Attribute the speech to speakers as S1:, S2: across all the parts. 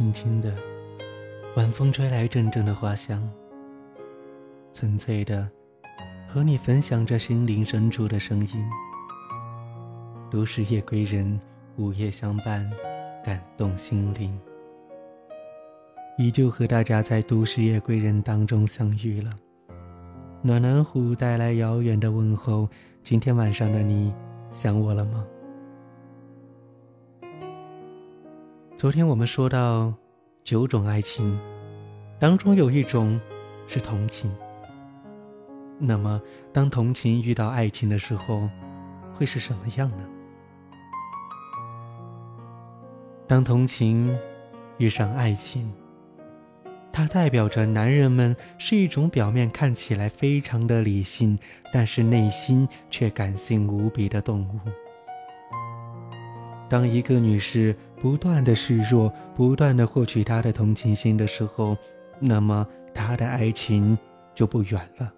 S1: 轻轻的，晚风吹来阵阵的花香。纯粹的，和你分享着心灵深处的声音。都市夜归人，午夜相伴，感动心灵。依旧和大家在都市夜归人当中相遇了。暖暖虎带来遥远的问候。今天晚上的你，想我了吗？昨天我们说到九种爱情，当中有一种是同情。那么，当同情遇到爱情的时候，会是什么样呢？当同情遇上爱情。它代表着男人们是一种表面看起来非常的理性，但是内心却感性无比的动物。当一个女士不断的示弱，不断的获取他的同情心的时候，那么他的爱情就不远了。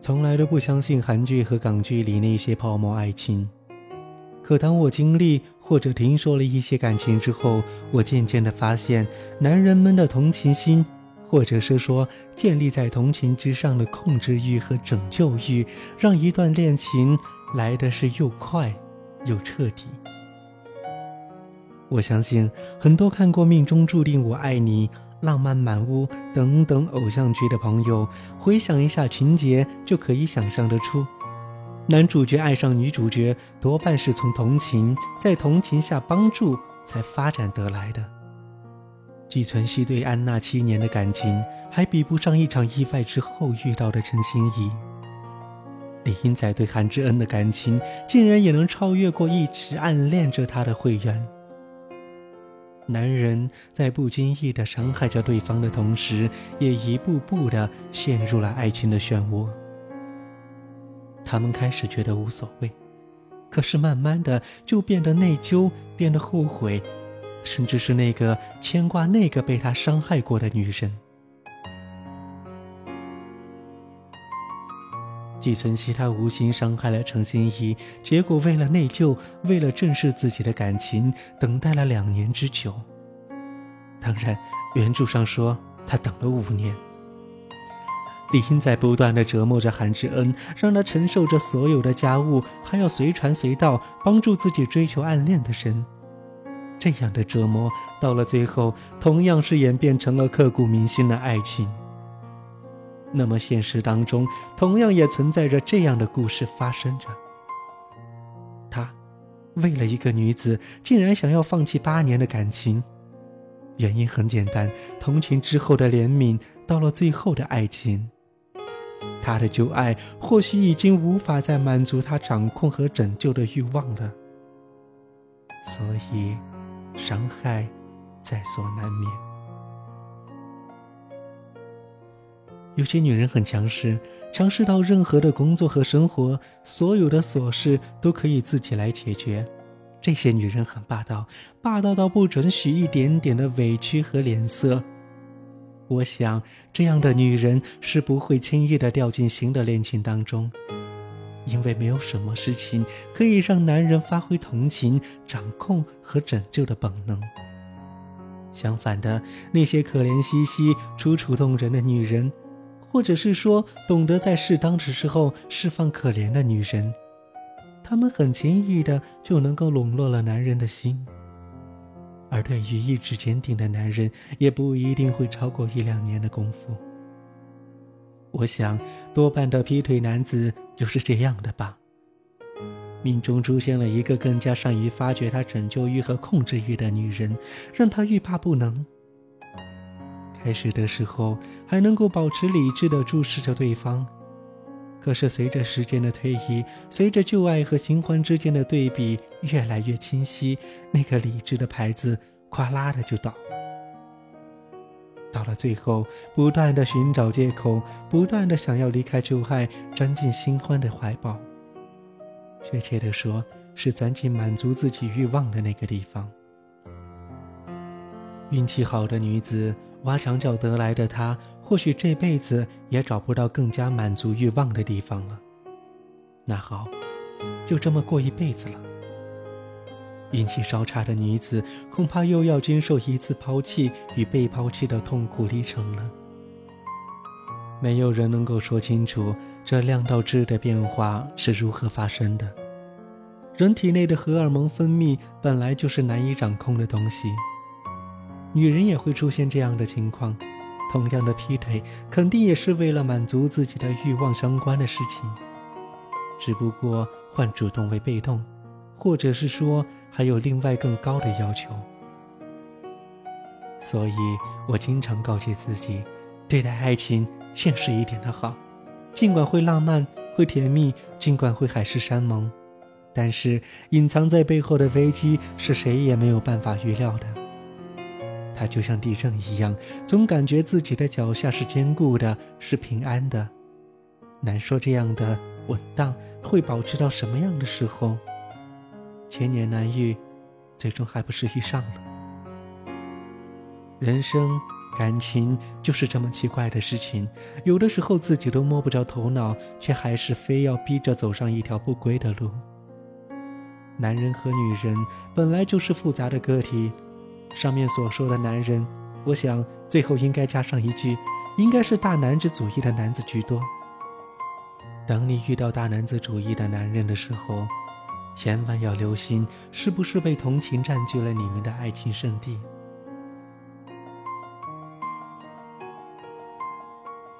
S1: 从来都不相信韩剧和港剧里那些泡沫爱情。可当我经历或者听说了一些感情之后，我渐渐的发现，男人们的同情心，或者是说建立在同情之上的控制欲和拯救欲，让一段恋情来的是又快又彻底。我相信很多看过《命中注定我爱你》《浪漫满屋》等等偶像剧的朋友，回想一下情节，就可以想象得出。男主角爱上女主角，多半是从同情，在同情下帮助才发展得来的。季存希对安娜七年的感情，还比不上一场意外之后遇到的陈心怡。李英仔对韩志恩的感情，竟然也能超越过一直暗恋着他的慧媛。男人在不经意的伤害着对方的同时，也一步步的陷入了爱情的漩涡。他们开始觉得无所谓，可是慢慢的就变得内疚，变得后悔，甚至是那个牵挂那个被他伤害过的女人。李存希他无心伤害了程心怡，结果为了内疚，为了正视自己的感情，等待了两年之久。当然，原著上说他等了五年。李英在不断的折磨着韩志恩，让他承受着所有的家务，还要随传随到，帮助自己追求暗恋的人。这样的折磨到了最后，同样是演变成了刻骨铭心的爱情。那么现实当中，同样也存在着这样的故事发生着。他为了一个女子，竟然想要放弃八年的感情，原因很简单：同情之后的怜悯，到了最后的爱情。他的旧爱或许已经无法再满足他掌控和拯救的欲望了，所以伤害在所难免。有些女人很强势，强势到任何的工作和生活，所有的琐事都可以自己来解决。这些女人很霸道，霸道到不准许一点点的委屈和脸色。我想，这样的女人是不会轻易的掉进新的恋情当中，因为没有什么事情可以让男人发挥同情、掌控和拯救的本能。相反的，那些可怜兮兮、楚楚动人的女人，或者是说懂得在适当的时候释放可怜的女人，她们很轻易的就能够笼络了男人的心。而对于意志坚定的男人，也不一定会超过一两年的功夫。我想，多半的劈腿男子就是这样的吧。命中出现了一个更加善于发掘他拯救欲和控制欲的女人，让他欲罢不能。开始的时候还能够保持理智的注视着对方。可是随着时间的推移，随着旧爱和新欢之间的对比越来越清晰，那个理智的牌子哗啦的就倒了。到了最后，不断的寻找借口，不断的想要离开旧爱，钻进新欢的怀抱。确切的说，是钻进满足自己欲望的那个地方。运气好的女子，挖墙脚得来的他。或许这辈子也找不到更加满足欲望的地方了。那好，就这么过一辈子了。运气稍差的女子，恐怕又要经受一次抛弃与被抛弃的痛苦历程了。没有人能够说清楚这量到质的变化是如何发生的。人体内的荷尔蒙分泌本来就是难以掌控的东西，女人也会出现这样的情况。同样的劈腿，肯定也是为了满足自己的欲望相关的事情，只不过换主动为被动，或者是说还有另外更高的要求。所以我经常告诫自己，对待爱情现实一点的好，尽管会浪漫、会甜蜜，尽管会海誓山盟，但是隐藏在背后的危机是谁也没有办法预料的。它就像地震一样，总感觉自己的脚下是坚固的，是平安的。难说这样的稳当会保持到什么样的时候。千年难遇，最终还不是遇上了。人生感情就是这么奇怪的事情，有的时候自己都摸不着头脑，却还是非要逼着走上一条不归的路。男人和女人本来就是复杂的个体。上面所说的男人，我想最后应该加上一句，应该是大男子主义的男子居多。等你遇到大男子主义的男人的时候，千万要留心，是不是被同情占据了你们的爱情圣地？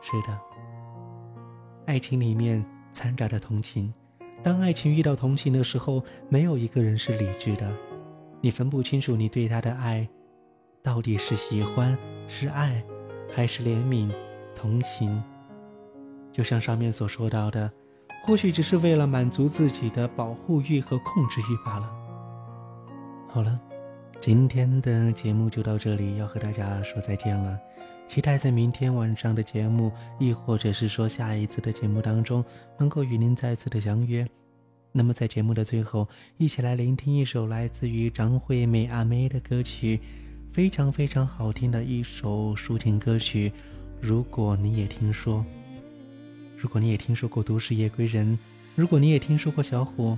S1: 是的，爱情里面掺杂着同情。当爱情遇到同情的时候，没有一个人是理智的。你分不清楚，你对他的爱，到底是喜欢、是爱，还是怜悯、同情？就像上面所说到的，或许只是为了满足自己的保护欲和控制欲罢了。好了，今天的节目就到这里，要和大家说再见了。期待在明天晚上的节目，亦或者是说下一次的节目当中，能够与您再次的相约。那么，在节目的最后，一起来聆听一首来自于张惠妹阿妹的歌曲，非常非常好听的一首抒情歌曲。如果你也听说，如果你也听说过《都市夜归人》，如果你也听说过小虎，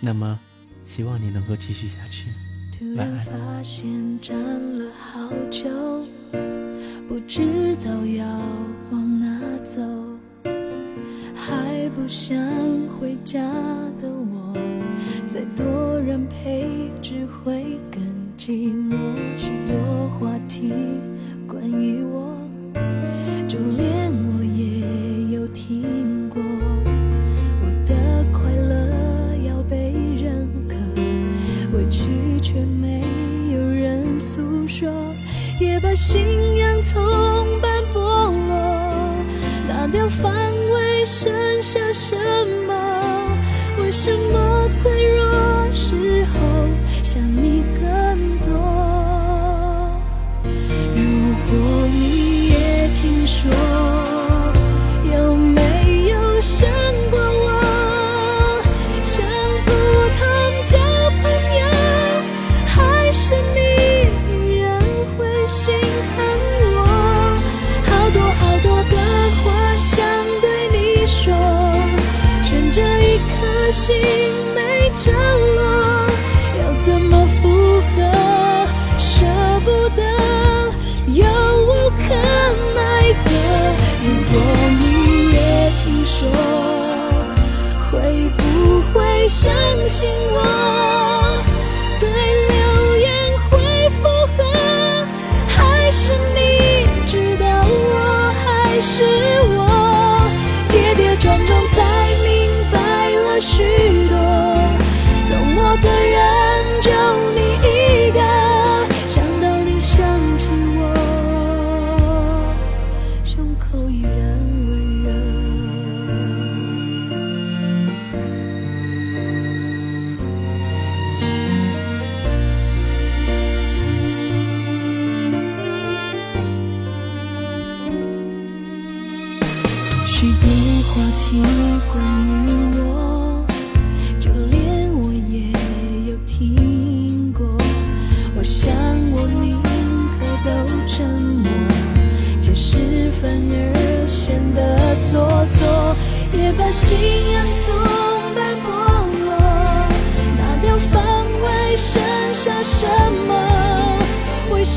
S1: 那么希望你能够继续下去。晚安。发现站了好久，不知道要往哪走。还不想回家的我，再多人陪只会更寂寞。许多话题关于我，就连我也有听过。我的快乐要被认可，委屈却没有人诉说，也把心想你。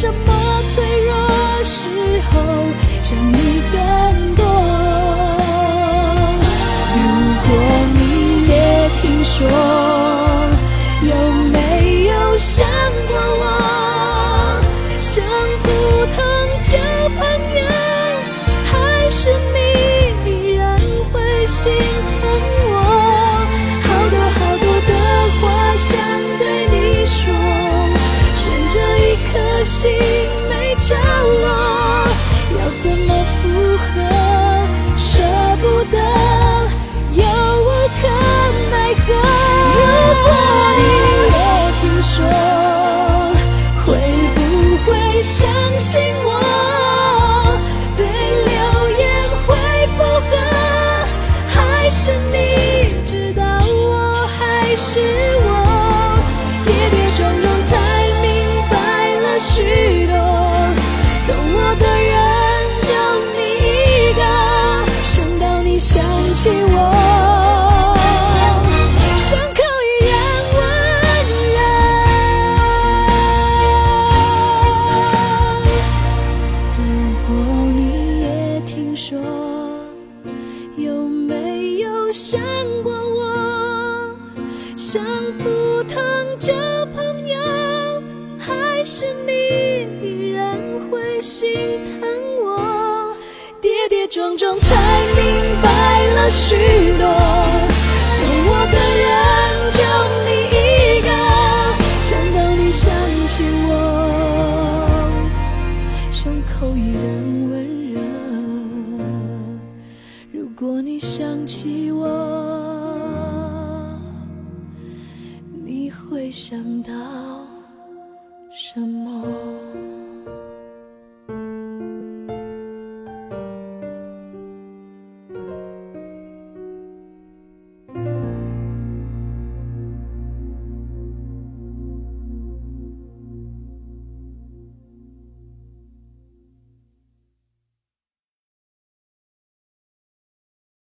S2: 什么脆弱时候想你更梦中才明白了许多，懂我的人就你一个。想到你想起我，胸口依然温热。如果你想起我，你会想到。